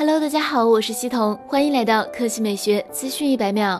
Hello，大家好，我是西彤，欢迎来到科技美学资讯一百秒。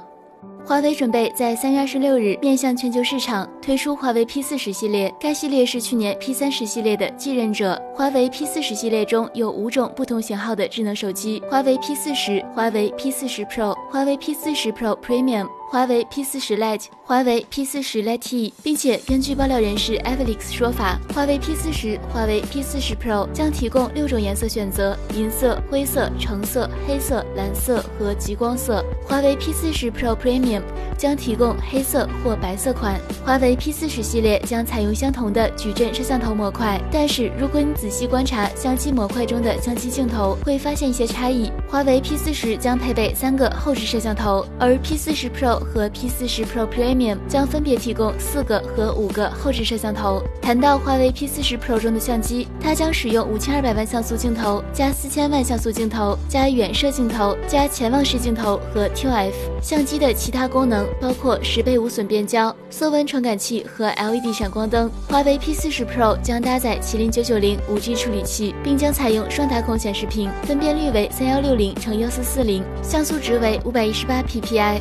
华为准备在三月二十六日面向全球市场推出华为 P 四十系列，该系列是去年 P 三十系列的继任者。华为 P 四十系列中有五种不同型号的智能手机：华为 P 四十、华为 P 四十 Pro、华为 P 四十 Pro Premium。华为 P 四十 Lite、华为 P 四十 Lite，并且根据爆料人士 Alex 说法，华为 P 四十、华为 P 四十 Pro 将提供六种颜色选择：银色、灰色、橙色、黑色、蓝色和极光色。华为 P 四十 Pro Premium 将提供黑色或白色款。华为 P 四十系列将采用相同的矩阵摄像头模块，但是如果你仔细观察相机模块中的相机镜头，会发现一些差异。华为 P 四十将配备三个后置摄像头，而 P 四十 Pro 和 P 四十 Pro Premium 将分别提供四个和五个后置摄像头。谈到华为 P 四十 Pro 中的相机，它将使用五千二百万像素镜头加四千万像素镜头加远摄镜头加潜望式镜头和 ToF。相机的其他功能包括十倍无损变焦、色温传感器和 LED 闪光灯。华为 P 四十 Pro 将搭载麒麟九九零五 G 处理器，并将采用双打孔显示屏，分辨率为三幺六零乘幺四四零，像素值为五百一十八 PPI。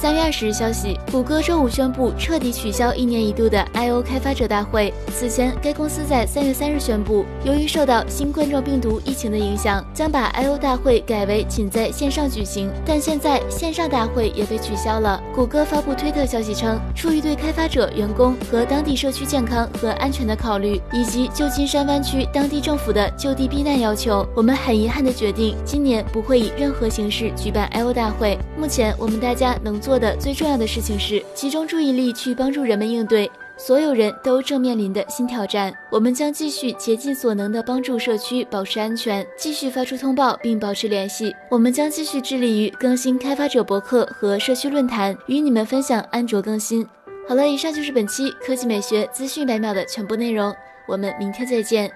三月二十日消息，谷歌周五宣布彻底取消一年一度的 I/O 开发者大会。此前，该公司在三月三日宣布，由于受到新冠状病毒疫情的影响，将把 I/O 大会改为仅在线上举行。但现在线上大会也被取消了。谷歌发布推特消息称，出于对开发者、员工和当地社区健康和安全的考虑，以及旧金山湾区当地政府的就地避难要求，我们很遗憾地决定，今年不会以任何形式举办 I/O 大会。目前，我们大家能做。做的最重要的事情是集中注意力去帮助人们应对所有人都正面临的新挑战。我们将继续竭尽所能的帮助社区保持安全，继续发出通报并保持联系。我们将继续致力于更新开发者博客和社区论坛，与你们分享安卓更新。好了，以上就是本期科技美学资讯百秒的全部内容，我们明天再见。